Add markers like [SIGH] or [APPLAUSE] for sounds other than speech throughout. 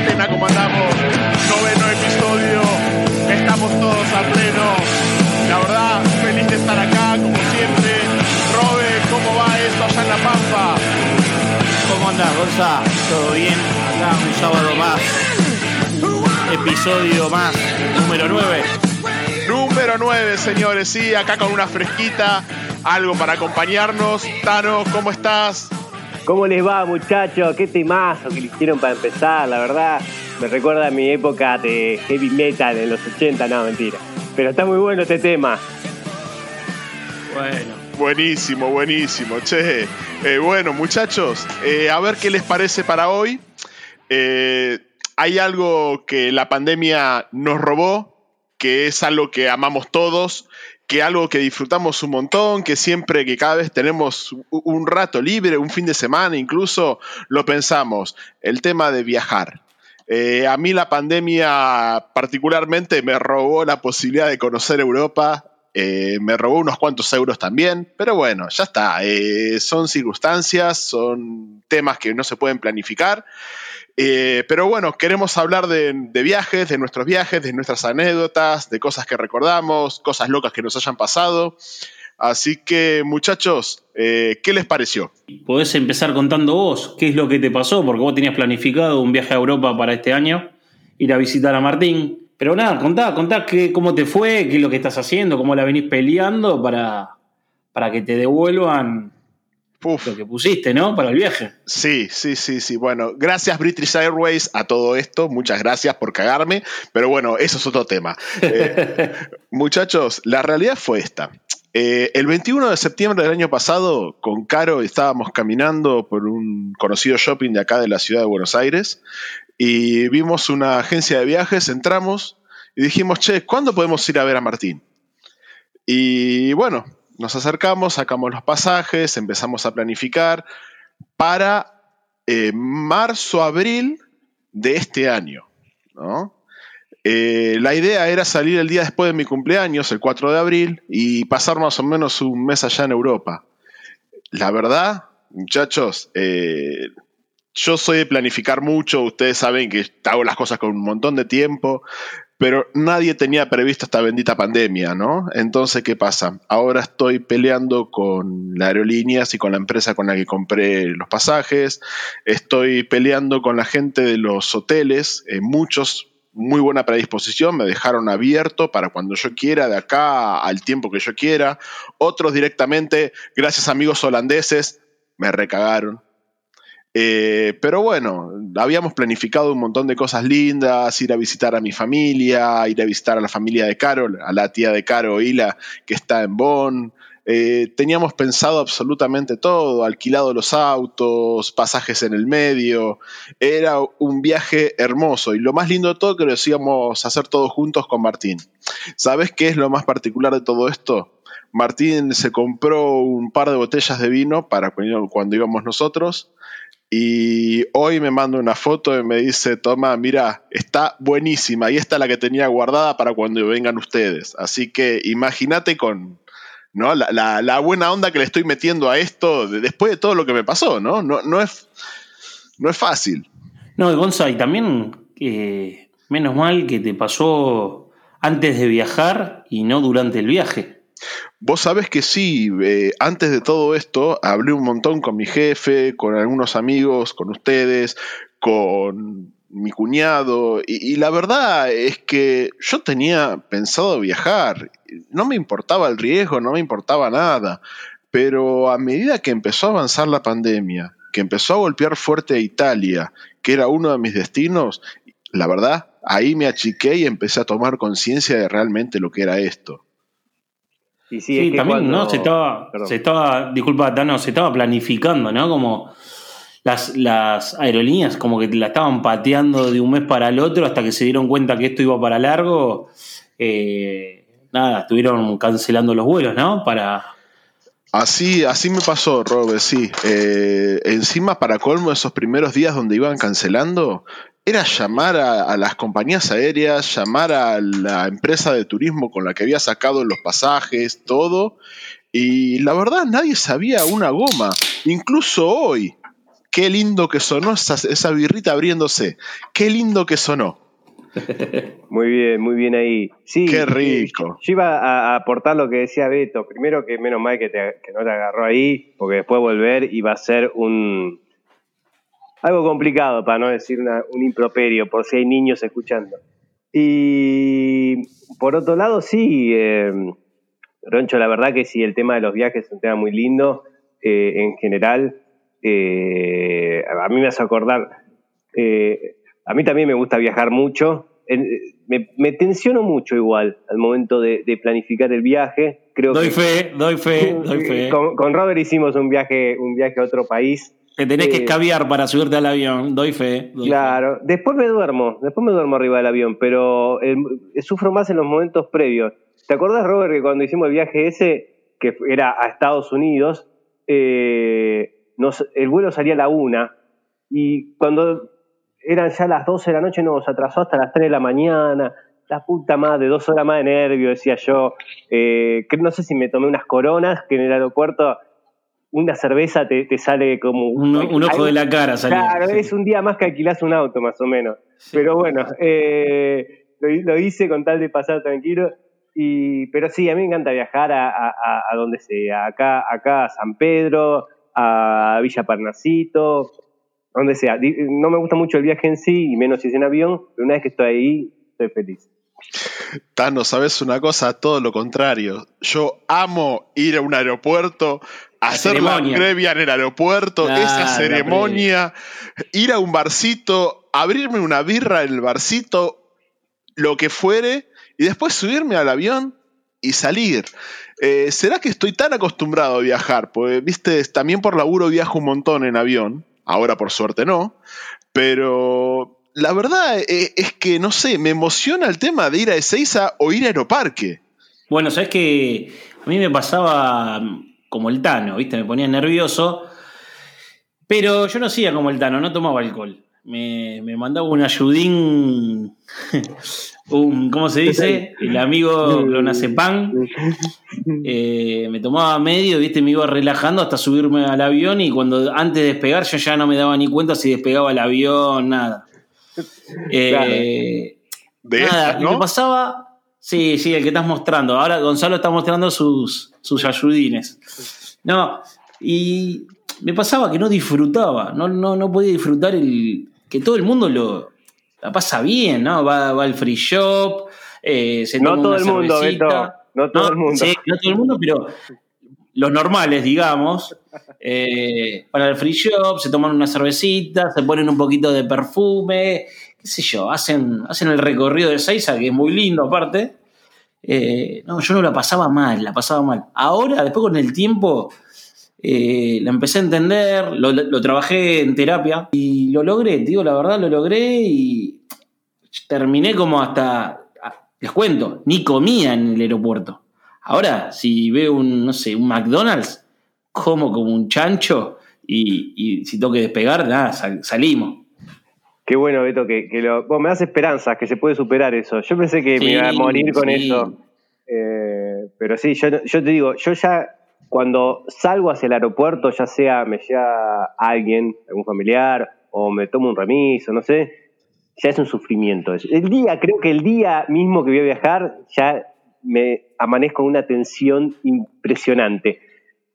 cuarentena, ¿cómo andamos? Noveno episodio, estamos todos a pleno. La verdad, feliz de estar acá, como siempre. Robe, ¿cómo va esto allá en La Pampa? ¿Cómo andás, Gonza? ¿Todo bien? Acá un sábado más. Episodio más, número 9. Número 9, señores, sí, acá con una fresquita, algo para acompañarnos. Tano, ¿cómo estás? ¿Cómo les va, muchachos? ¿Qué temazo que le hicieron para empezar? La verdad, me recuerda a mi época de heavy metal en los 80, no, mentira. Pero está muy bueno este tema. Bueno. Buenísimo, buenísimo. Che, eh, bueno, muchachos, eh, a ver qué les parece para hoy. Eh, hay algo que la pandemia nos robó, que es algo que amamos todos, que algo que disfrutamos un montón, que siempre que cada vez tenemos un rato libre, un fin de semana incluso, lo pensamos, el tema de viajar. Eh, a mí la pandemia particularmente me robó la posibilidad de conocer Europa, eh, me robó unos cuantos euros también, pero bueno, ya está. Eh, son circunstancias, son temas que no se pueden planificar. Eh, pero bueno, queremos hablar de, viajes, de nuestros viajes, de nuestras anécdotas, de cosas que recordamos, cosas locas que nos hayan pasado. Así que, muchachos, ¿qué les pareció? Podés empezar contando vos qué es lo que te pasó, porque vos tenías planificado un viaje a Europa para este año, ir a visitar a Martín. Pero nada, contá, contá qué, cómo te fue, qué es lo que estás haciendo, cómo la venís peleando para, para que te devuelvan lo que pusiste, ¿no? Para el viaje. Sí, sí, sí, sí. Bueno, gracias British Airways a todo esto. Muchas gracias por cagarme. Pero bueno, eso es otro tema. [LAUGHS] Eh, muchachos, la realidad fue esta. Eh, el 21 de septiembre del año pasado, con Caro estábamos caminando por un conocido shopping de acá de la ciudad de Buenos Aires y vimos una agencia de viajes, entramos y dijimos, che, ¿cuándo podemos ir a ver a Martín? Y bueno, nos acercamos, sacamos los pasajes, empezamos a planificar para eh, marzo, abril de este año. Eh, la idea era salir el día después de mi cumpleaños, el 4 de abril, y pasar más o menos un mes allá en Europa. La verdad, muchachos, eh, yo soy de planificar mucho, ustedes saben que hago las cosas con un montón de tiempo, pero nadie tenía previsto esta bendita pandemia, ¿no? Entonces, ¿qué pasa? Ahora estoy peleando con las aerolíneas y con la empresa con la que compré los pasajes, estoy peleando con la gente de los hoteles, eh, muchos muy buena predisposición, me dejaron abierto para cuando yo quiera, de acá al tiempo que yo quiera. Otros directamente, gracias amigos holandeses, me recagaron, eh, pero bueno, habíamos planificado un montón de cosas lindas, ir a visitar a mi familia, ir a visitar a la familia de Carol, a la tía de Caro, Hila, que está en Bonn. Eh, teníamos pensado absolutamente todo, alquilado los autos, pasajes en el medio. Era un viaje hermoso y lo más lindo de todo que lo a hacer todos juntos con Martín. ¿Sabes qué es lo más particular de todo esto? Martín se compró un par de botellas de vino para cuando íbamos nosotros y hoy me manda una foto y me dice, toma, mira, está buenísima y esta es la que tenía guardada para cuando vengan ustedes. Así que imagínate con ¿no? La, buena onda que le estoy metiendo a esto después de todo lo que me pasó, ¿no? No, no, es, no es fácil. No, Gonza, y también, eh, menos mal que te pasó antes de viajar y no durante el viaje. Vos sabés que sí, eh, antes de todo esto hablé un montón con mi jefe, con algunos amigos, con ustedes, con mi cuñado, y, la verdad es que yo tenía pensado viajar, no me importaba el riesgo, no me importaba nada, pero a medida que empezó a avanzar la pandemia, que empezó a golpear fuerte a Italia, que era uno de mis destinos, la verdad, ahí me achiqué y empecé a tomar conciencia de realmente lo que era esto sí, también, ¿no? Se estaba, se estaba, disculpa, Tano, se estaba planificando, ¿no? Como las, las aerolíneas como que la estaban pateando de un mes para el otro hasta que se dieron cuenta que esto iba para largo. Eh, nada, estuvieron cancelando los vuelos, ¿no? Para, Así, así me pasó, Robe, sí. Eh, encima, para colmo, esos primeros días donde iban cancelando, era llamar a, las compañías aéreas, llamar a la empresa de turismo con la que había sacado los pasajes, todo. Y la verdad, nadie sabía una goma. Incluso hoy, Qué lindo que sonó esa, esa birrita abriéndose. Qué lindo que sonó. [LAUGHS] Muy bien, muy bien ahí. Sí, Qué rico. Yo iba a aportar lo que decía Beto. Primero que menos mal que, no te agarró ahí, porque después volver iba a ser un algo complicado, para no decir un improperio, por si hay niños escuchando. Y por otro lado, sí, eh, Roncho, la verdad que sí, el tema de los viajes es un tema muy lindo eh, en general. Eh, a mí me hace acordar, eh, a mí también me gusta viajar mucho. Me, tensiono mucho igual al momento de, planificar el viaje. Creo doy fe, doy fe, [LAUGHS] doy fe. Con, Robert hicimos un viaje, un viaje a otro país. Que tenés que escabiar para subirte al avión, doy fe. claro, después me duermo, después me duermo arriba del avión, pero sufro más en los momentos previos. ¿Te acuerdas, Robert, que cuando hicimos el viaje ese, que era a Estados Unidos, eh, el vuelo salía a la una y cuando eran ya las 12 de la noche nos atrasó hasta las 3 de la mañana, la puta madre, dos horas más de nervio, decía yo. Eh, no sé si me tomé unas coronas, que en el aeropuerto una cerveza te, sale como... Un, ojo de la cara salía. Claro, es un día más que alquilás un auto, más o menos. Pero bueno, eh, lo, hice con tal de pasar tranquilo. Y, pero sí, a mí me encanta viajar a, a, donde sea, acá, acá a San Pedro, a Villa Parnasito, donde sea. No me gusta mucho el viaje en sí, y menos si es en avión, pero una vez que estoy ahí, estoy feliz. Tano, ¿sabes una cosa? Todo lo contrario. Yo amo ir a un aeropuerto, hacer la previa en el aeropuerto, esa ceremonia, ir a un barcito, abrirme una birra en el barcito, lo que fuere, y después subirme al avión y salir. Eh, ¿Será que estoy tan acostumbrado a viajar? Porque, viste, también por laburo viajo un montón en avión, ahora por suerte no, pero la verdad eh, es, que, no sé, me emociona el tema de ir a Ezeiza o ir a Aeroparque. Bueno, sabes que a mí me pasaba como el Tano, viste, me ponía nervioso, pero yo no hacía como el Tano, no tomaba alcohol. Me, me mandaba un ayudín [LAUGHS] un, ¿cómo se dice? El amigo Clonazepam. Eh, me tomaba medio, viste, me iba relajando hasta subirme al avión y cuando antes de despegar yo ya no me daba ni cuenta si despegaba el avión, nada. Eh, nada, ¿no? pasaba, sí, sí, el que estás mostrando. Ahora Gonzalo está mostrando sus, sus ayudines. No, y me pasaba que no disfrutaba, no, no, no podía disfrutar el que todo el mundo lo, la pasa bien, ¿no? Va, va al free shop, eh, se toma no todo el mundo, no todo el mundo. Sí, no todo el mundo, pero los normales, digamos, eh, van al free shop, se toman una cervecita, se ponen un poquito de perfume, qué sé yo, hacen, hacen el recorrido de Seiza, que es muy lindo aparte. Eh, no, yo no la pasaba mal, la pasaba mal. Ahora, después con el tiempo, eh, la empecé a entender, lo, trabajé en terapia y lo logré, digo la verdad, lo logré y terminé como hasta, les cuento, ni comía en el aeropuerto. Ahora, si veo un, no sé, un McDonald's, como como un chancho y, si tengo que despegar, nada, salimos. Qué bueno, Beto, que, lo, me das esperanzas que se puede superar eso. Yo pensé que me iba a morir con eso. Eh, pero sí, yo, yo te digo, yo ya cuando salgo hacia el aeropuerto, ya sea me lleva alguien, algún familiar, o me tomo un remiso, no sé, ya es un sufrimiento. El día, creo que el día mismo que voy a viajar, ya me amanezco con una tensión impresionante.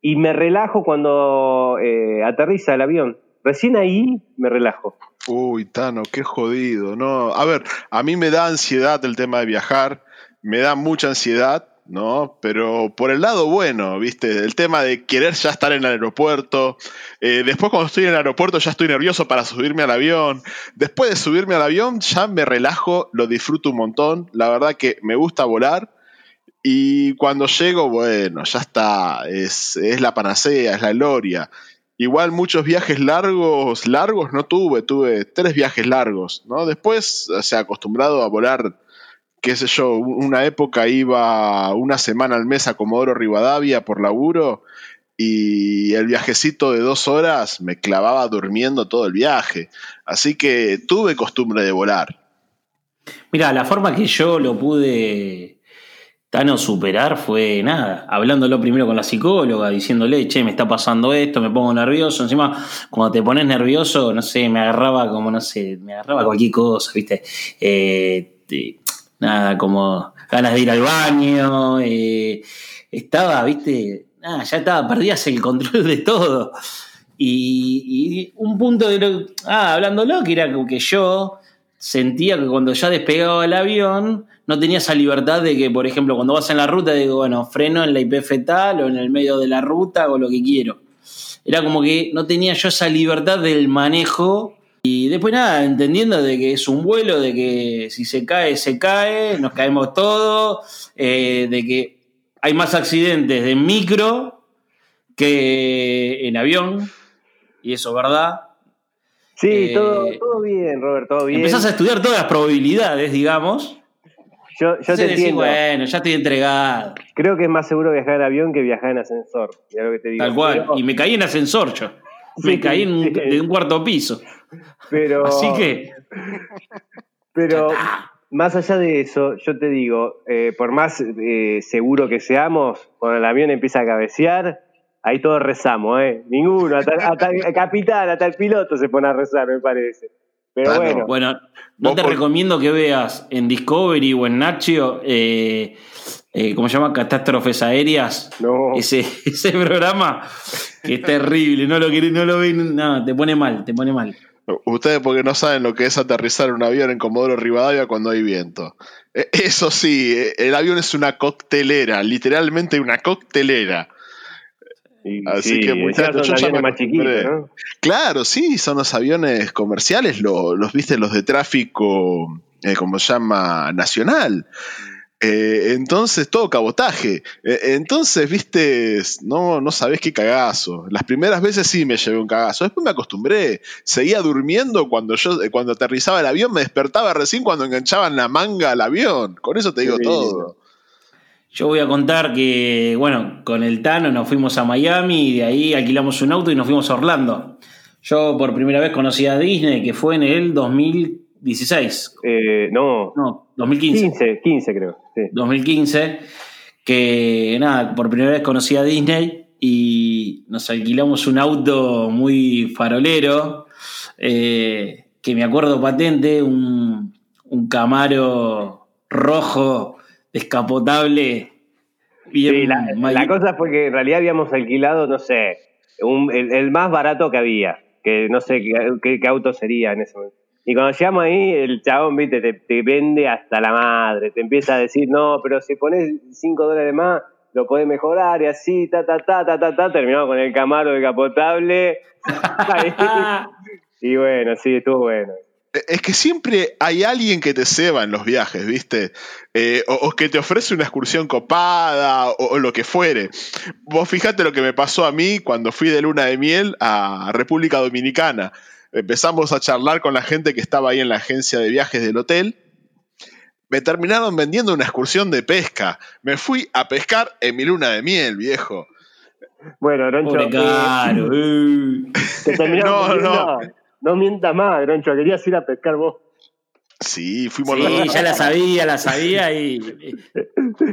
Y me relajo cuando eh, aterriza el avión. Recién ahí me relajo. Uy, Tano, qué jodido. No, a ver, a mí me da ansiedad el tema de viajar, me da mucha ansiedad, ¿no? Pero por el lado bueno, ¿viste? El tema de querer ya estar en el aeropuerto. Eh, después cuando estoy en el aeropuerto ya estoy nervioso para subirme al avión. Después de subirme al avión ya me relajo, lo disfruto un montón. La verdad que me gusta volar. Y cuando llego, bueno, ya está. Es, es la panacea, es la gloria. Igual muchos viajes largos, largos no tuve, tuve tres viajes largos, ¿no? Después se ha acostumbrado a volar qué sé yo, una época iba una semana al mes a Comodoro Rivadavia por laburo y el viajecito de dos horas me clavaba durmiendo todo el viaje. Así que tuve costumbre de volar. Mira, la forma que yo lo pude Tano superar fue nada, hablándolo primero con la psicóloga, diciéndole, che, me está pasando esto, me pongo nervioso. Encima, cuando te pones nervioso, no sé, me agarraba como, no sé, me agarraba cualquier cosa, ¿viste? Eh, nada, como ganas de ir al baño. Eh, estaba, ¿viste? Nada, ya estaba, perdías el control de todo. Y, un punto de lo. Ah, hablándolo, que era como que yo sentía que cuando ya despegaba el avión no tenía esa libertad de que, por ejemplo, cuando vas en la ruta, digo, bueno, freno en la IPF tal o en el medio de la ruta o lo que quiero. Era como que no tenía yo esa libertad del manejo. Y después nada, entendiendo de que es un vuelo, de que si se cae, se cae, nos caemos todos, eh, de que hay más accidentes de micro que en avión, y eso es verdad. Sí, eh, todo, todo bien, Robert, todo bien. Empezás a estudiar todas las probabilidades, digamos. Yo, yo te entiendo. bueno, ya estoy entregado. Creo que es más seguro viajar en avión que viajar en ascensor. Lo que te digo. Tal cual. y me caí en ascensor yo. Me caí en un, de un cuarto piso. Pero. Así que. Pero. Más allá de eso, yo te digo, eh, por más eh, seguro que seamos, cuando el avión empieza a cabecear, ahí todos rezamos, ¿eh? Ninguno, hasta, el capitán, hasta el piloto se pone a rezar, me parece. Pero ah, bueno. Bueno, no te recomiendo que veas en Discovery o en Nacho, eh, eh, ¿cómo se llama? Catástrofes aéreas. No. Ese, [LAUGHS] ese programa que es terrible, no lo, no lo ven, no, te pone mal, te pone mal. Ustedes porque no saben lo que es aterrizar un avión en Comodoro Rivadavia cuando hay viento. E, eso sí, e, el avión es una coctelera, literalmente una coctelera. Así que muchachos, ya más ¿no? Claro, sí, son los aviones comerciales, los, viste, los de tráfico, eh, como se llama, nacional. Eh, entonces, todo cabotaje. Eh, entonces, viste, no, no sabés qué cagazo. Las primeras veces sí me llevé un cagazo. Después me acostumbré. Seguía durmiendo cuando yo, cuando aterrizaba el avión, me despertaba recién cuando enganchaban la manga al avión. Con eso te digo todo. Yo voy a contar que, bueno, con el Tano nos fuimos a Miami y de ahí alquilamos un auto y nos fuimos a Orlando. Yo por primera vez conocí a Disney, que fue en el 2016. Eh, no. No, 2015. 15, 15 creo. 2015, que nada, por primera vez conocí a Disney y nos alquilamos un auto muy farolero, eh, que me acuerdo patente, un, un Camaro rojo descapotable. sí, la, cosa fue que en realidad habíamos alquilado, no sé, el, más barato que había, que no sé qué, auto sería en ese momento. Y cuando llegamos ahí, el chabón, viste, te, vende hasta la madre, te empieza a decir, no, pero si pones 5 dólares más, lo podés mejorar y así, ta, ta, ta, ta, ta, ta, terminamos con el Camaro descapotable. [LAUGHS] [LAUGHS] y bueno, sí, estuvo bueno es que siempre hay alguien que te ceba en los viajes, ¿viste? Eh, o, que te ofrece una excursión copada o, lo que fuere. Vos fijate lo que me pasó a mí cuando fui de luna de miel a República Dominicana. Empezamos a charlar con la gente que estaba ahí en la agencia de viajes del hotel. Me terminaron vendiendo una excursión de pesca. Me fui a pescar en mi luna de miel, viejo. Bueno, Roncho. Caro. [LAUGHS] no, no. No mientas más, Groncho, querías ir a pescar vos. Sí, fuimos Sí, ya la sabía, la sabía y.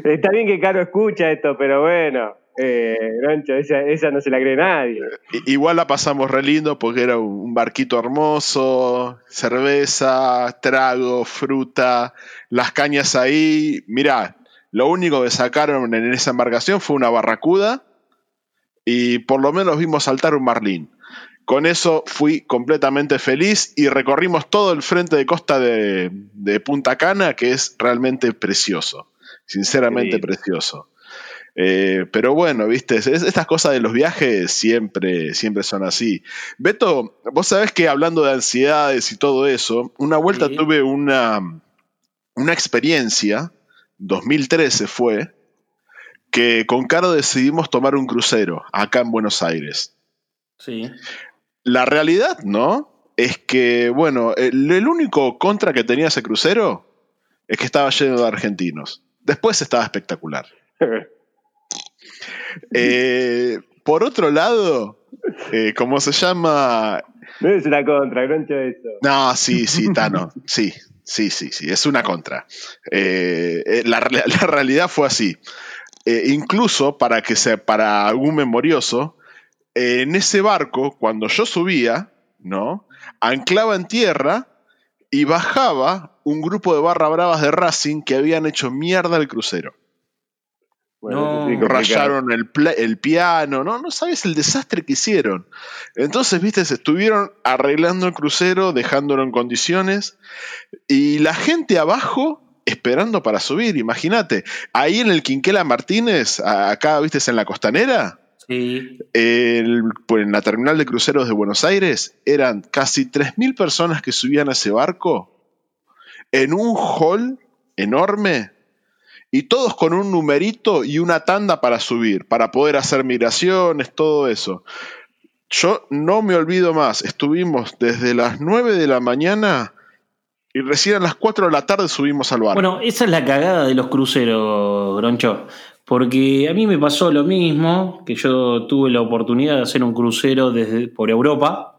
Está bien que Caro escucha esto, pero bueno. Eh, Groncho, esa, no se la cree nadie. Igual la pasamos re lindo porque era un barquito hermoso, cerveza, trago, fruta, las cañas ahí. Mirá, lo único que sacaron en esa embarcación fue una barracuda y por lo menos vimos saltar un marlín. Con eso fui completamente feliz y recorrimos todo el frente de costa de, Punta Cana, que es realmente precioso, sinceramente precioso. Eh, pero bueno, viste, estas cosas de los viajes siempre, siempre son así. Beto, vos sabés que hablando de ansiedades y todo eso, una vuelta tuve una, una experiencia, 2013 fue, que con Caro decidimos tomar un crucero acá en Buenos Aires. Sí. La realidad, ¿no? Es que, bueno, el, único contra que tenía ese crucero es que estaba lleno de argentinos. Después estaba espectacular. [LAUGHS] Eh, por otro lado, eh, ¿cómo se llama? No es una contra, Groncho, eso. No, sí, sí, Tano, sí. sí, sí, sí, es una contra. Eh, eh, la, realidad fue así. Incluso para que sea para algún memorioso, en ese barco, cuando yo subía, ¿no? Anclaba en tierra y bajaba un grupo de barra bravas de Racing que habían hecho mierda el crucero no, rayaron el, el, piano, ¿no? No sabes el desastre que hicieron. Entonces, viste, se estuvieron arreglando el crucero, dejándolo en condiciones, y la gente abajo esperando para subir, imagínate. Ahí en el Quinquela Martínez, acá, viste, en la costanera. Sí. Pues, en la terminal de cruceros de Buenos Aires, eran casi 3.000 personas que subían a ese barco en un hall enorme y todos con un numerito y una tanda para subir, para poder hacer migraciones, todo eso. Yo no me olvido más, estuvimos desde las 9 de la mañana y recién a las 4 de la tarde subimos al barco. Bueno, esa es la cagada de los cruceros, Groncho. Porque a mí me pasó lo mismo, que yo tuve la oportunidad de hacer un crucero desde, por Europa,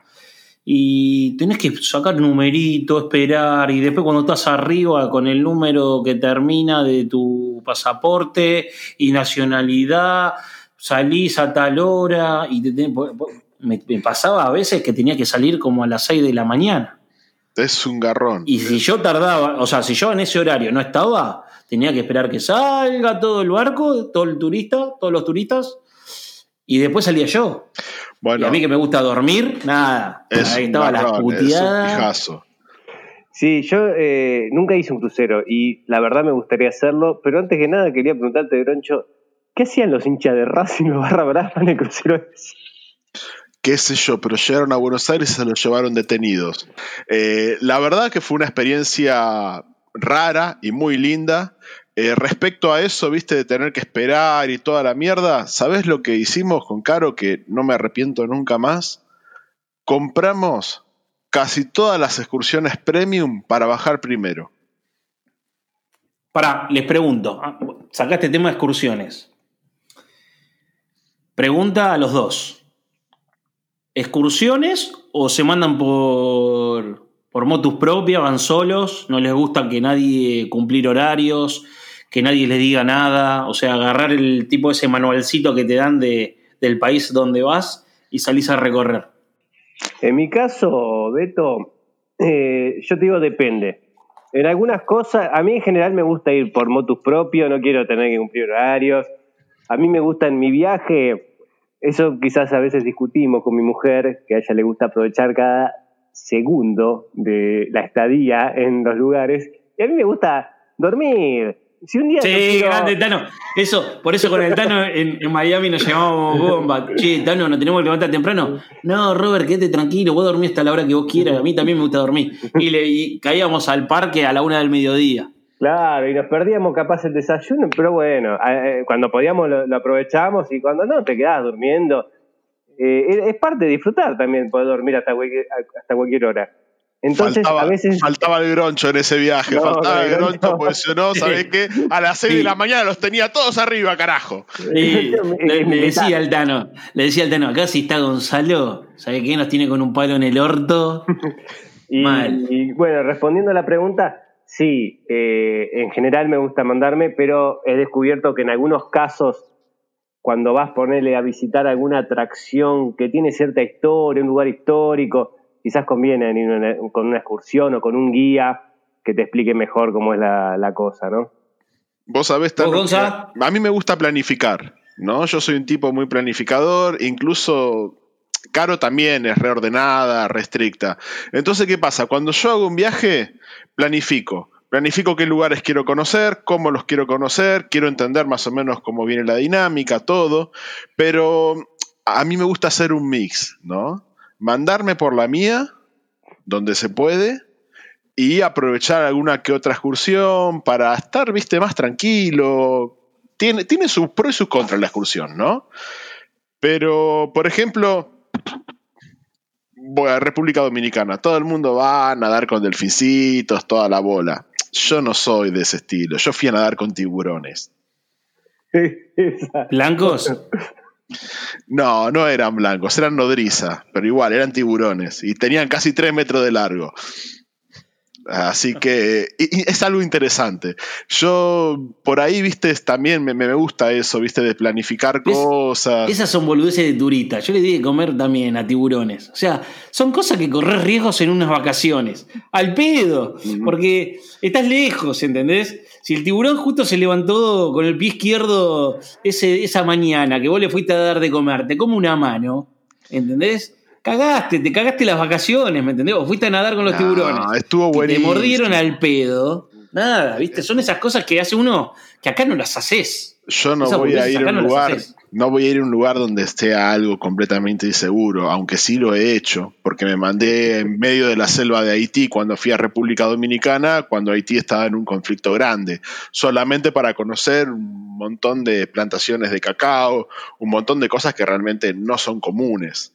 y tenés que sacar numerito, esperar, y después cuando estás arriba con el número que termina de tu pasaporte y nacionalidad, salís a tal hora, y me, pasaba a veces que tenía que salir como a las 6 de la mañana. Es un garrón. Y si yo tardaba, o sea, si yo en ese horario no estaba, tenía que esperar que salga todo el barco, todo el turista, todos los turistas, y después salía yo. Bueno, y a mí que me gusta dormir, nada. ahí estaba la puteada. Sí, yo eh, nunca hice un crucero y la verdad me gustaría hacerlo, pero antes que nada quería preguntarte, Groncho, ¿qué hacían los hinchas de Racing, los barra brava en el crucero qué sé yo, pero llegaron a Buenos Aires y se los llevaron detenidos. Eh, la verdad que fue una experiencia rara y muy linda. Eh, respecto a eso, viste, de tener que esperar y toda la mierda, ¿sabes lo que hicimos con Caro que no me arrepiento nunca más? Compramos casi todas las excursiones premium para bajar primero. Para, les pregunto, ah, sacaste tema de excursiones. Pregunta a los dos. ¿Excursiones o se mandan por, por motus propia, van solos, no les gusta que nadie cumplir horarios? que nadie les diga nada, o sea, agarrar el tipo ese manualcito que te dan de, del país donde vas y salís a recorrer. En mi caso, Beto, eh, yo te digo depende. En algunas cosas, a mí en general me gusta ir por motus propio, no quiero tener que cumplir horarios. A mí me gusta en mi viaje, eso quizás a veces discutimos con mi mujer, que a ella le gusta aprovechar cada segundo de la estadía en los lugares. Y a mí me gusta dormir, sí, grande Tano. Eso, por eso con el Tano en, Miami nos llamábamos bomba. Che, Tano, ¿nos tenemos que levantar temprano? No, Robert, quédate tranquilo, vos dormís hasta la hora que vos quieras. A mí también me gusta dormir. Y, le, caíamos al parque a la una del mediodía. Claro, y nos perdíamos capaz el desayuno, pero bueno, eh, cuando podíamos lo, aprovechábamos y cuando no, te quedabas durmiendo. Eh, es parte de disfrutar también poder dormir hasta hasta cualquier hora. Entonces, faltaba, a veces. Faltaba el groncho en ese viaje. faltaba el groncho, porque [LAUGHS] si no, ¿sabés qué? A las 6 de la mañana los tenía todos arriba, carajo. [LAUGHS] le, decía al Tano, le decía al Tano, acá si está Gonzalo, ¿sabés qué? Nos tiene con un palo en el orto. [LAUGHS] y, y, bueno, respondiendo a la pregunta, sí, eh, en general me gusta mandarme, pero he descubierto que en algunos casos, cuando vas a ponerle a visitar alguna atracción que tiene cierta historia, un lugar histórico, quizás conviene ir con una excursión o con un guía que te explique mejor cómo es la, cosa, ¿no? Vos sabés, a mí me gusta planificar, ¿no? Yo soy un tipo muy planificador, incluso Caro también es reordenada, restricta. Entonces, ¿qué pasa? Cuando yo hago un viaje, planifico. Planifico qué lugares quiero conocer, cómo los quiero conocer, quiero entender más o menos cómo viene la dinámica, todo, pero a mí me gusta hacer un mix, ¿no? mandarme por la mía, donde se puede, y aprovechar alguna que otra excursión para estar, viste, más tranquilo. Tiene, tiene sus pros y sus contras la excursión, ¿no? Pero, por ejemplo, voy a República Dominicana, todo el mundo va a nadar con delfincitos, toda la bola. Yo no soy de ese estilo, yo fui a nadar con tiburones. [LAUGHS] ¿Blancos? No, no eran blancos, eran nodriza, pero igual, eran tiburones y tenían casi 3 metros de largo. Así que es algo interesante. Yo por ahí, viste, también me, gusta eso, viste, de planificar cosas. Esas son boludeces de turita. Yo le di de comer también a tiburones. O sea, son cosas que corres riesgos en unas vacaciones. Al pedo. Porque estás lejos, ¿entendés? Si el tiburón justo se levantó con el pie izquierdo ese, esa mañana que vos le fuiste a dar de comer, te come una mano, ¿entendés? Cagaste, te cagaste las vacaciones, ¿me entendés? O fuiste a nadar con los tiburones. Estuvo Te mordieron al pedo. Nada, ¿viste? Son esas cosas que hace uno que acá no las haces. Yo no voy a ir a un lugar, no voy a ir a un lugar donde esté algo completamente inseguro, aunque sí lo he hecho, porque me mandé en medio de la selva de Haití cuando fui a República Dominicana, cuando Haití estaba en un conflicto grande, solamente para conocer un montón de plantaciones de cacao, un montón de cosas que realmente no son comunes.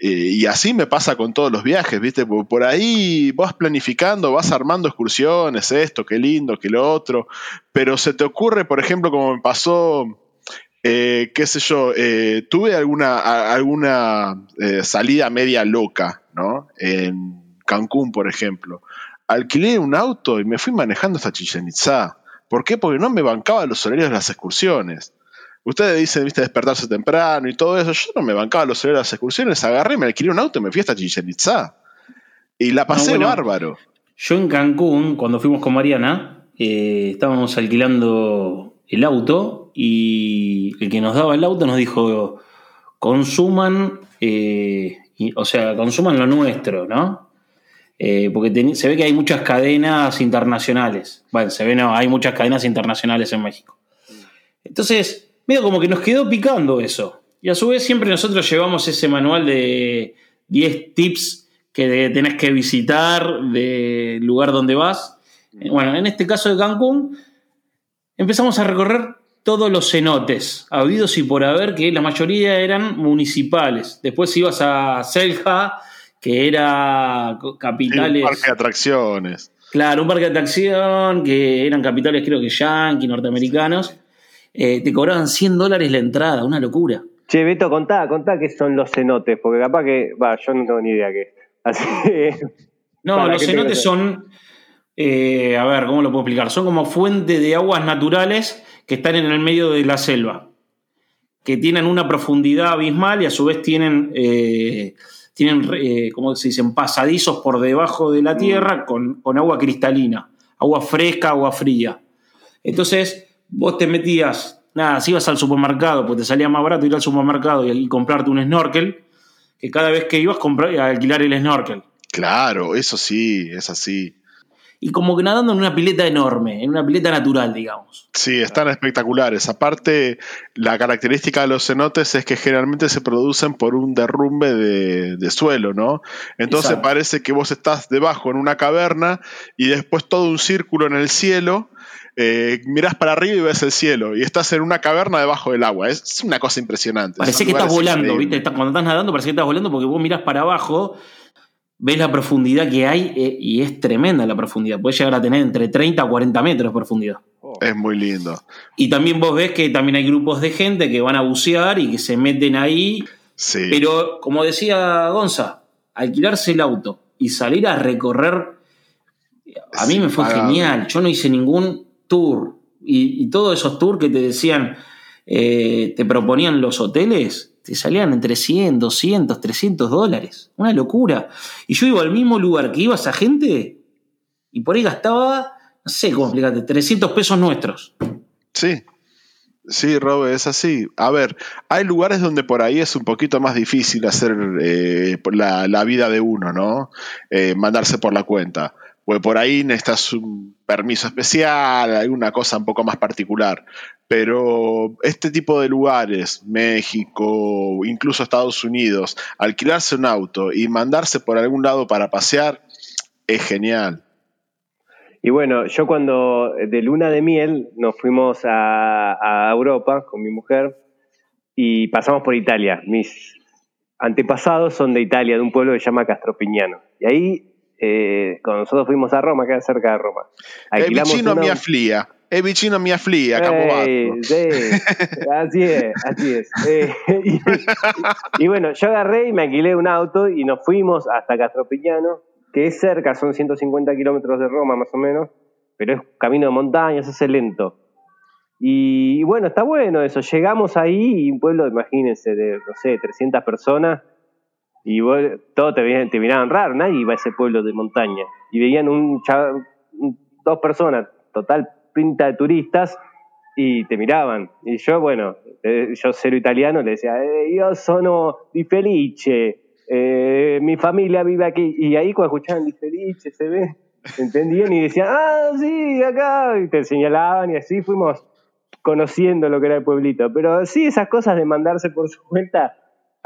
Eh, y así me pasa con todos los viajes, ¿viste? Por, ahí vas planificando, vas armando excursiones, esto, qué lindo, qué lo otro, pero se te ocurre, por ejemplo, como me pasó, eh, qué sé yo, eh, tuve alguna, alguna salida media loca, ¿no? En Cancún, por ejemplo. Alquilé un auto y me fui manejando hasta Chichen Itza. ¿Por qué? Porque no me bancaba los horarios de las excursiones. Ustedes dicen, viste, despertarse temprano y todo eso. Yo no me bancaba los horarios de las excursiones, agarré, me alquilé un auto y me fui hasta Chichen Itza. Y la pasé bárbaro. Yo en Cancún, cuando fuimos con Mariana, eh, estábamos alquilando el auto y el que nos daba el auto nos dijo, consuman, eh, o sea, consuman lo nuestro, ¿no? Eh, porque se ve que hay muchas cadenas internacionales. Bueno, se ve, no, hay muchas cadenas internacionales en México. Entonces, medio como que nos quedó picando eso. Y a su vez siempre nosotros llevamos ese manual de 10 tips que tenés que visitar del lugar donde vas. Eh, bueno, en este caso de Cancún, empezamos a recorrer todos los cenotes, habidos y por haber, que la mayoría eran municipales. Después ibas a Selja, que era capitales. un parque de atracciones. Claro, un parque de atracción, que eran capitales creo que yanqui, norteamericanos. Eh, te cobraban 100 dólares la entrada, una locura. Che, Beto, contá, contá qué son los cenotes, porque capaz que, va, yo no tengo ni idea qué. Así No, los cenotes son, eh, a ver, ¿cómo lo puedo explicar? Son como fuentes de aguas naturales que están en el medio de la selva, que tienen una profundidad abismal y a su vez tienen, eh, tienen ¿cómo se dicen? Pasadizos por debajo de la mm. tierra con, con agua cristalina, agua fresca, agua fría. Entonces, vos te metías, nada, si ibas al supermercado, pues te salía más barato ir al supermercado y, comprarte un snorkel, que cada vez que ibas a alquilar el snorkel. Claro, eso sí, es así. Y como que nadando en una pileta enorme, en una pileta natural, digamos. Sí, están espectaculares. Aparte, la característica de los cenotes es que generalmente se producen por un derrumbe de, suelo, ¿no? Entonces parece que vos estás debajo en una caverna y después todo un círculo en el cielo eh, mirás para arriba y ves el cielo y estás en una caverna debajo del agua. Es, una cosa impresionante. Parece que estás volando, ¿viste? Cuando estás nadando parece que estás volando porque vos mirás para abajo, ves la profundidad que hay eh, y es tremenda la profundidad. Puedes llegar a tener entre 30 a 40 metros de profundidad. Es muy lindo. Y también vos ves que también hay grupos de gente que van a bucear y que se meten ahí. Sí. Pero como decía Gonza, alquilarse el auto y salir a recorrer, a mí me fue genial. Yo no hice ningún tour y, todos esos tours que te decían, eh, te proponían los hoteles, te salían entre 100, 200, 300 dólares. Una locura. Y yo iba al mismo lugar que iba esa gente y por ahí gastaba, no sé cómo explicarte, 300 pesos nuestros. Sí. Sí, Rob, es así. A ver, hay lugares donde por ahí es un poquito más difícil hacer eh, la, vida de uno, ¿no? Eh, mandarse por la cuenta por ahí necesitas un permiso especial, alguna cosa un poco más particular. Pero este tipo de lugares, México, incluso Estados Unidos, alquilarse un auto y mandarse por algún lado para pasear, es genial. Y bueno, yo cuando de luna de miel nos fuimos a, a Europa con mi mujer y pasamos por Italia. Mis antepasados son de Italia, de un pueblo que se llama Castropiñano. Y ahí eh, cuando nosotros fuimos a Roma, queda cerca de Roma. Es vicino a mi aflia. Es vicino a mi aflia, sí, así es, así es. [LAUGHS] Eh, y, bueno, yo agarré y me alquilé un auto y nos fuimos hasta Castropiñano, que es cerca, son 150 kilómetros de Roma más o menos, pero es camino de montaña, se hace lento. Y bueno, está bueno eso. Llegamos ahí y un pueblo, imagínense, de, no sé, 300 personas y todos te, te miraban raro, nadie iba a ese pueblo de montaña. Y veían un, dos personas, total pinta de turistas, y te miraban. Y yo, bueno, eh, yo cero italiano, le decía, eh, yo sono di Felice, eh, mi familia vive aquí. Y ahí cuando escuchaban di Felice, se ve, entendían y decían, ah, sí, acá, y te señalaban y así fuimos conociendo lo que era el pueblito. Pero sí, esas cosas de mandarse por su cuenta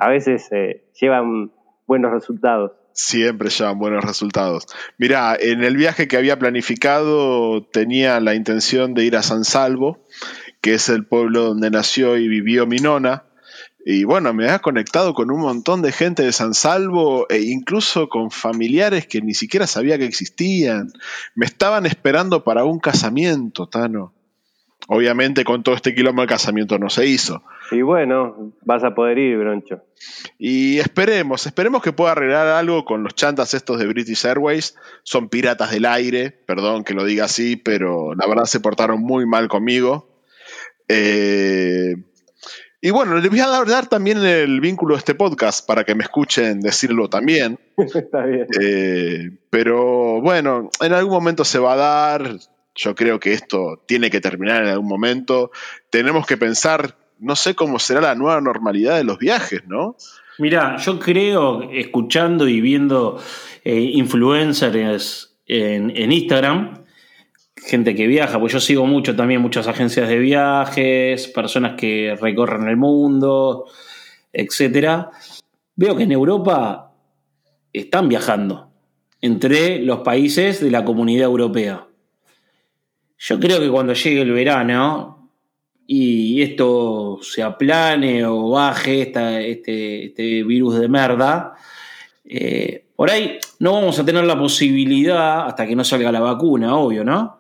a veces eh, llevan buenos resultados. Siempre llevan buenos resultados. Mira, en el viaje que había planificado tenía la intención de ir a San Salvo, que es el pueblo donde nació y vivió mi nona. Y bueno, me ha conectado con un montón de gente de San Salvo e incluso con familiares que ni siquiera sabía que existían. Me estaban esperando para un casamiento, Tano. Obviamente con todo este quilombo el casamiento no se hizo. Y bueno, vas a poder ir, Broncho. Y esperemos, esperemos que pueda arreglar algo con los chantas estos de British Airways. Son piratas del aire, perdón que lo diga así, pero la verdad se portaron muy mal conmigo. Eh, y bueno, les voy a dar, también el vínculo de este podcast para que me escuchen decirlo también. [LAUGHS] Está bien. Eh, pero bueno, en algún momento se va a dar. Yo creo que esto tiene que terminar en algún momento. Tenemos que pensar, no sé cómo será la nueva normalidad de los viajes, ¿no? Mira, yo creo, escuchando y viendo eh, influencers en, en, Instagram, gente que viaja, pues yo sigo mucho también muchas agencias de viajes, personas que recorren el mundo, etcétera. Veo que en Europa están viajando entre los países de la comunidad europea. Yo creo que cuando llegue el verano y esto se aplane o baje este, este, virus de merda, eh, por ahí no vamos a tener la posibilidad, hasta que no salga la vacuna, obvio, ¿no?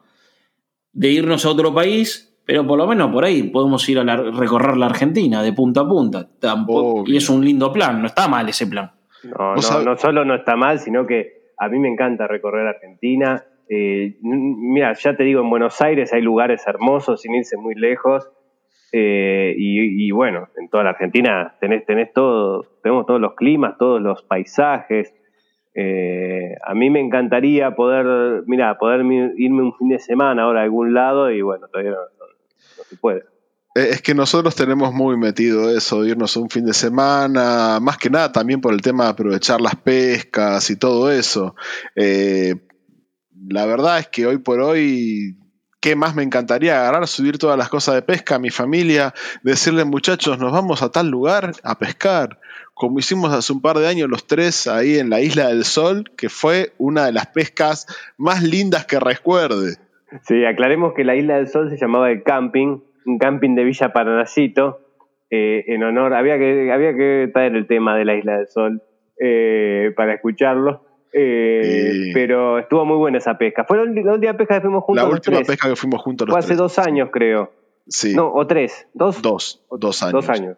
De irnos a otro país, pero por lo menos por ahí podemos ir a recorrer la Argentina de punta a punta. y es un lindo plan, no está mal ese plan. No, no, no solo no está mal, sino que a mí me encanta recorrer Argentina eh, mira, ya te digo, en Buenos Aires hay lugares hermosos sin irse muy lejos. Eh, y, bueno, en toda la Argentina tenés, tenés todo, tenemos todos los climas, todos los paisajes. Eh, a mí me encantaría poder, mira, poder irme un fin de semana ahora a algún lado y bueno, todavía no, se puede. Es que nosotros tenemos muy metido eso, irnos un fin de semana, más que nada también por el tema de aprovechar las pescas y todo eso. Eh, la verdad es que hoy por hoy, ¿qué más me encantaría agarrar, subir todas las cosas de pesca a mi familia, decirle muchachos, nos vamos a tal lugar a pescar, como hicimos hace un par de años los tres ahí en la Isla del Sol, que fue una de las pescas más lindas que recuerde. Sí, aclaremos que la Isla del Sol se llamaba el camping, un camping de Villa Paranacito, eh, en honor, había que, había que traer el tema de la Isla del Sol eh, para escucharlo. Eh, pero estuvo muy buena esa pesca. Fue la, última pesca que fuimos juntos. La última pesca que fuimos juntos Fue hace dos años, creo. Sí. No, o tres. ¿Dos? Dos. Dos años. Dos años.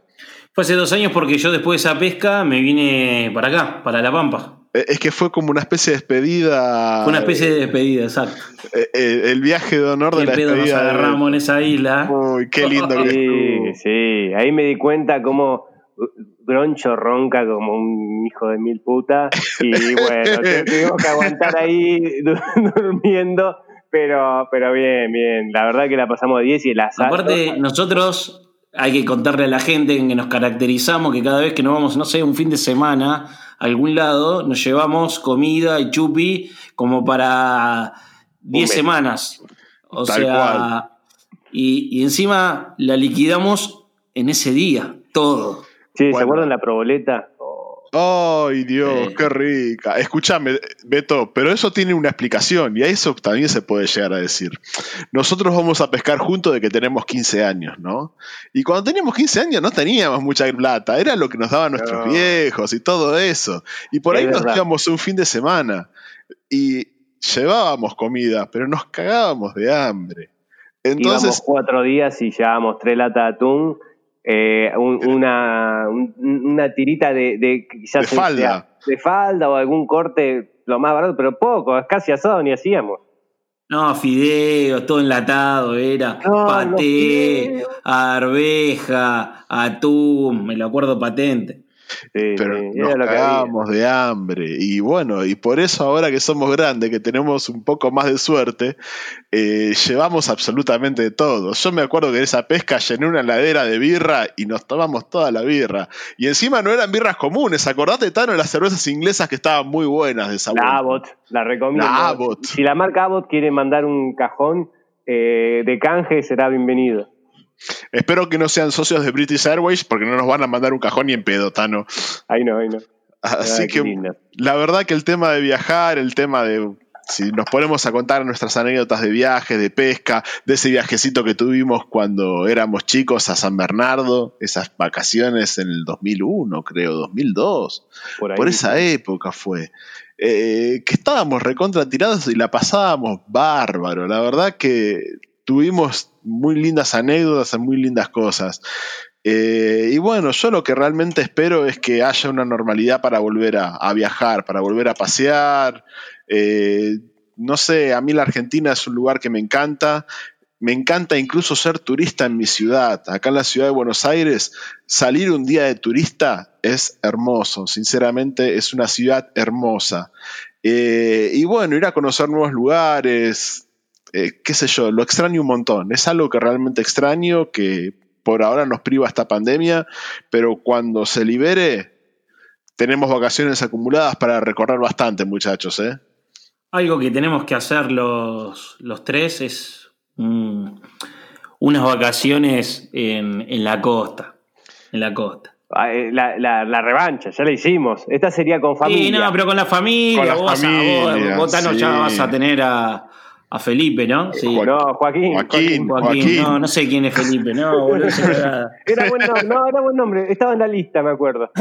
Fue hace dos años porque yo después de esa pesca me vine para acá, para La Pampa. Eh, es que fue como una especie de despedida. Fue una especie de despedida, exacto. Eh, el viaje de honor de la pedo despedida. Nos agarramos en esa isla. Uy, qué lindo sí, Sí, ahí me di cuenta cómo Broncho ronca como un hijo de mil puta y bueno, tengo [LAUGHS] que aguantar ahí [LAUGHS] durmiendo, pero, pero bien, bien, la verdad que la pasamos de 10 y el asalto. Aparte, nosotros hay que contarle a la gente en que nos caracterizamos que cada vez que nos vamos, no sé, un fin de semana a algún lado, nos llevamos comida y chupi como para 10 semanas. O sea, y, y encima la liquidamos en ese día, todo. Sí, ¿se acuerdan la proboleta? ¡Ay, Dios, qué rica! Escúchame, Beto, pero eso tiene una explicación y a eso también se puede llegar a decir. Nosotros vamos a pescar juntos de que tenemos 15 años, ¿no? Y cuando teníamos 15 años no teníamos mucha plata, era lo que nos daban nuestros viejos y todo eso. Y por ahí nos íbamos un fin de semana y llevábamos comida, pero nos cagábamos de hambre. Entonces, Íbamos cuatro días y llevábamos tres latas de atún eh, una, una tirita de, de falda. de falda o algún corte lo más barato, pero poco, casi asado ni hacíamos. No, fideos, todo enlatado era. paté, arveja, atún, me lo acuerdo patente pero nos cagábamos de hambre. Y bueno, y por eso ahora que somos grandes, que tenemos un poco más de suerte, eh, llevamos absolutamente todo. Yo me acuerdo que en esa pesca llené una ladera de birra y nos tomamos toda la birra. Y encima no eran birras comunes, acordate, Tano, las cervezas inglesas que estaban muy buenas de sabor. La Abbott, la recomiendo. Si la marca Abbott quiere mandar un cajón eh, de canje, será bienvenido. Espero que no sean socios de British Airways porque no nos van a mandar un cajón ni en pedotano. Ahí no, ahí no. Así que la verdad que el tema de viajar, el tema de si nos ponemos a contar nuestras anécdotas de viaje, de pesca, de ese viajecito que tuvimos cuando éramos chicos a San Bernardo, esas vacaciones en el 2001, creo, 2002, por, esa época fue. Eh, que estábamos recontra tirados y la pasábamos bárbaro. La verdad que tuvimos muy lindas anécdotas, muy lindas cosas. Eh, y bueno, yo lo que realmente espero es que haya una normalidad para volver a, viajar, para volver a pasear. Eh, no sé, a mí la Argentina es un lugar que me encanta. Me encanta incluso ser turista en mi ciudad. Acá en la ciudad de Buenos Aires, salir un día de turista es hermoso. Sinceramente, es una ciudad hermosa. Eh, y bueno, ir a conocer nuevos lugares, eh, qué sé yo, lo extraño un montón. Es algo que realmente extraño, que por ahora nos priva esta pandemia, pero cuando se libere, tenemos vacaciones acumuladas para recorrer bastante, muchachos. ¿eh? Algo que tenemos que hacer los, los tres es unas vacaciones en, la costa. En la costa. Ah, eh, la, revancha, ya la hicimos. Esta sería con familia. Sí, no, pero con la familia. vos, ya vas a tener a, a Felipe, ¿no? Sí. No, Joaquín. Joaquín, Joaquín, No, no sé quién es Felipe, no, [LAUGHS] boludo. era, buen nombre, no, era buen nombre, estaba en la lista, me acuerdo. [CLEARS THROAT]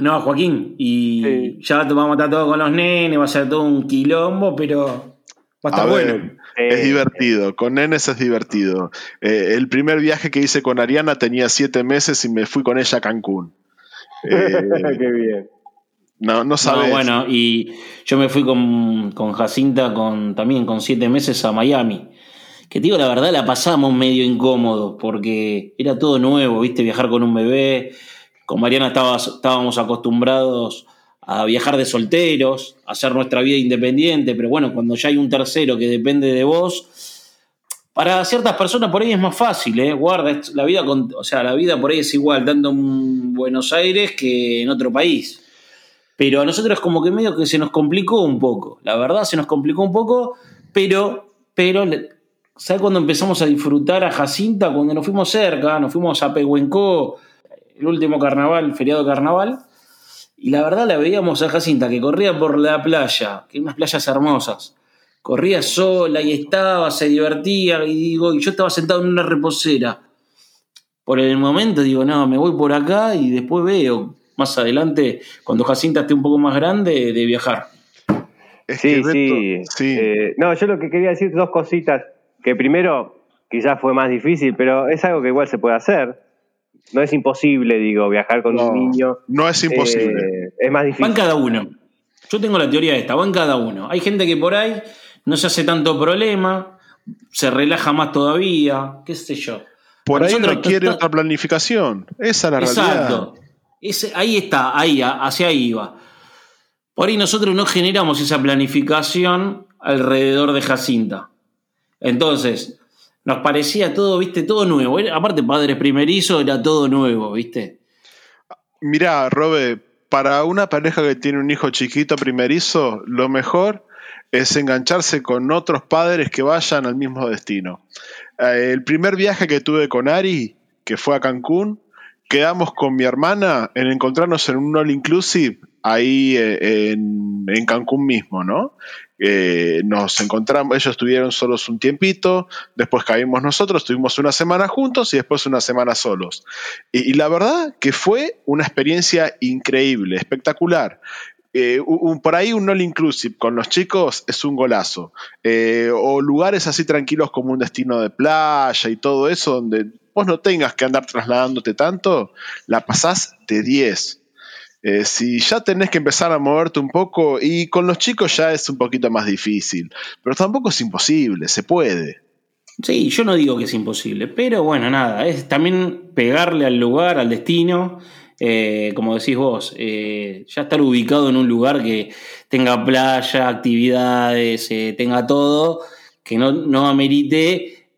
No, Joaquín, y ya vamos a estar todo con los nenes, va a ser todo un quilombo, pero va a estar bueno. es divertido, con nenes es divertido. Eh, el primer viaje que hice con Ariana tenía siete meses y me fui con ella a Cancún. [LAUGHS] Qué bien. No, no sabes. bueno, y yo me fui con, Jacinta con, también con siete meses a Miami. Que digo, la verdad la pasamos medio incómodo porque era todo nuevo, viste, viajar con un bebé. Con Mariana estábamos acostumbrados a viajar de solteros, a hacer nuestra vida independiente, pero bueno, cuando ya hay un tercero que depende de vos, para ciertas personas por ahí es más fácil, ¿eh? Guarda, la vida, con, o sea, la vida por ahí es igual, tanto en Buenos Aires que en otro país. Pero a nosotros como que medio que se nos complicó un poco. La verdad se nos complicó un poco, pero, pero ¿sabes cuando empezamos a disfrutar a Jacinta? Cuando nos fuimos cerca, nos fuimos a Pehuenco, el último carnaval, feriado carnaval. Y la verdad la veíamos a Jacinta que corría por la playa, que unas playas hermosas. Corría sola y estaba, se divertía, y digo, y yo estaba sentado en una reposera. Por el momento digo, no, me voy por acá y después veo más adelante, cuando Jacinta esté un poco más grande, de viajar. Sí, sí. sí. Eh, no, yo lo que quería decir dos cositas, que primero quizás fue más difícil, pero es algo que igual se puede hacer. No es imposible, digo, viajar con un niño. No es imposible. Eh, es más difícil. Van cada uno. Yo tengo la teoría de esta, van cada uno. Hay gente que por ahí no se hace tanto problema, se relaja más todavía, qué sé yo. Por ahí requiere otra planificación. Esa es la Exacto ahí está, ahí, hacia ahí va. Por ahí nosotros no generamos esa planificación alrededor de Jacinta. Entonces, nos parecía todo, viste, todo nuevo. Aparte, padres primerizo era todo nuevo, viste. Mirá, Robe, para una pareja que tiene un hijo chiquito primerizo, lo mejor es engancharse con otros padres que vayan al mismo destino. Eh, el primer viaje que tuve con Ari, que fue a Cancún, quedamos con mi hermana en encontrarnos en un all inclusive ahí eh, en, Cancún mismo, ¿no? Eh, nos encontramos, ellos estuvieron solos un tiempito, después caímos nosotros, estuvimos una semana juntos y después una semana solos. Y, la verdad que fue una experiencia increíble, espectacular. Eh, por ahí un all inclusive con los chicos es un golazo. o lugares así tranquilos como un destino de playa y todo eso, donde vos no tengas que andar trasladándote tanto, la pasás de 10. Eh, si ya tenés que empezar a moverte un poco, y con los chicos ya es un poquito más difícil, pero tampoco es imposible, se puede. Sí, yo no digo que es imposible, pero bueno, nada, es también pegarle al lugar, al destino, eh, como decís vos, eh, ya estar ubicado en un lugar que tenga playa, actividades, tenga todo, que no, no amerite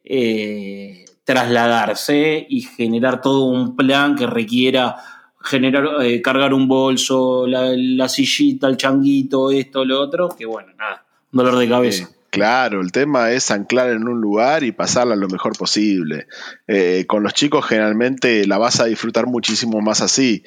trasladarse y generar todo un plan que requiera generar, eh, cargar un bolso, la, sillita, el changuito, esto, lo otro, que bueno, nada, un dolor de cabeza. claro, el tema es anclar en un lugar y pasarla lo mejor posible. Eh, con los chicos generalmente la vas a disfrutar muchísimo más así.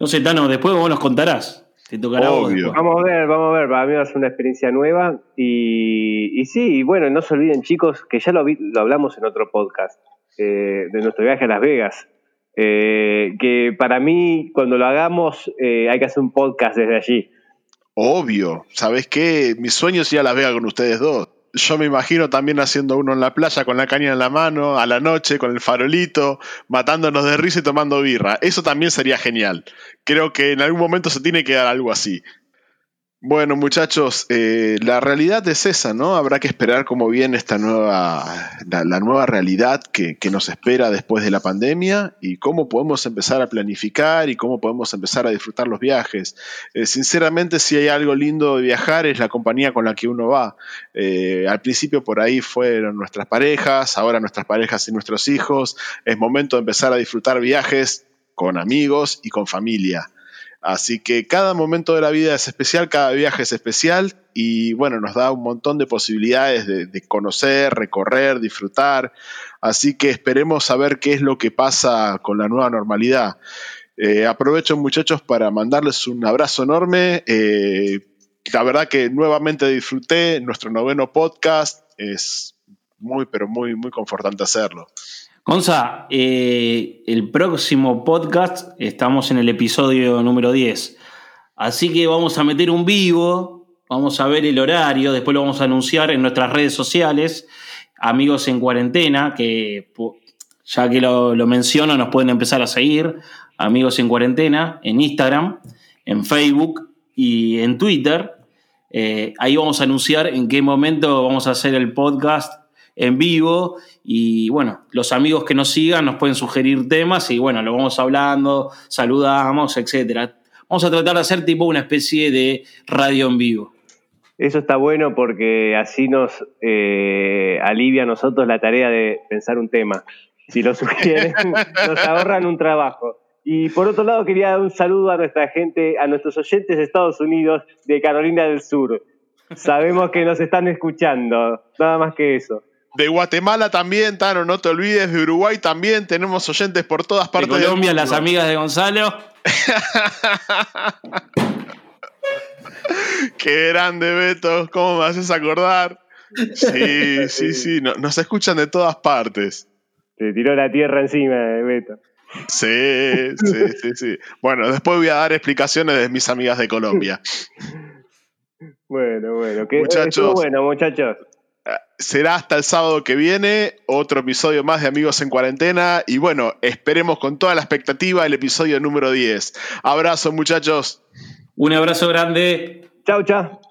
No sé, Tano, después vos nos contarás. Te tocará Obvio. Vamos a ver, vamos a ver. Para mí va a ser una experiencia nueva. Y, y sí, bueno, no se olviden, chicos, que ya lo, lo hablamos en otro podcast eh, de nuestro viaje a Las Vegas. Eh, que para mí, cuando lo hagamos, eh, hay que hacer un podcast desde allí. Obvio, ¿sabes qué? Mi sueño es a Las Vegas con ustedes dos. Yo me imagino también haciendo uno en la playa con la caña en la mano, a la noche, con el farolito, matándonos de risa y tomando birra. Eso también sería genial. Creo que en algún momento se tiene que dar algo así. Bueno, muchachos, eh, la realidad es esa, ¿no? Habrá que esperar cómo viene esta nueva, la, nueva realidad que, nos espera después de la pandemia y cómo podemos empezar a planificar y cómo podemos empezar a disfrutar los viajes. Eh, sinceramente, si hay algo lindo de viajar es la compañía con la que uno va. Eh, al principio por ahí fueron nuestras parejas, ahora nuestras parejas y nuestros hijos. Es momento de empezar a disfrutar viajes con amigos y con familia. Así que cada momento de la vida es especial, cada viaje es especial y bueno, nos da un montón de posibilidades de, conocer, recorrer, disfrutar. Así que esperemos saber qué es lo que pasa con la nueva normalidad. Eh, aprovecho muchachos para mandarles un abrazo enorme. Eh, la verdad que nuevamente disfruté nuestro noveno podcast. Es muy, pero muy, muy confortante hacerlo. Gonza, eh, el próximo podcast estamos en el episodio número 10. Así que vamos a meter un vivo, vamos a ver el horario, después lo vamos a anunciar en nuestras redes sociales. Amigos en cuarentena, que ya que lo, menciono, nos pueden empezar a seguir. Amigos en cuarentena, en Instagram, en Facebook y en Twitter. Eh, ahí vamos a anunciar en qué momento vamos a hacer el podcast en vivo y bueno, los amigos que nos sigan nos pueden sugerir temas y bueno, lo vamos hablando, saludamos, etcétera. Vamos a tratar de hacer tipo una especie de radio en vivo. Eso está bueno porque así nos eh, alivia a nosotros la tarea de pensar un tema. Si lo sugieren, [LAUGHS] nos ahorran un trabajo. Y por otro lado, quería dar un saludo a nuestra gente, a nuestros oyentes de Estados Unidos, de Carolina del Sur. Sabemos que nos están escuchando, nada más que eso. De Guatemala también, Tano, no te olvides. De Uruguay también. Tenemos oyentes por todas partes. De Colombia, las amigas de Gonzalo. [LAUGHS] Qué grande, Beto. ¿Cómo me haces acordar? Sí, sí, sí. nos escuchan de todas partes. Te tiró la tierra encima, Beto. Sí, sí, sí, sí. Bueno, después voy a dar explicaciones de mis amigas de Colombia. [LAUGHS] Bueno, bueno. muchachos, bueno, muchachos será hasta el sábado que viene, otro episodio más de Amigos en Cuarentena. Y bueno, esperemos con toda la expectativa el episodio número 10. Abrazo, muchachos. Un abrazo grande. Chau, chao.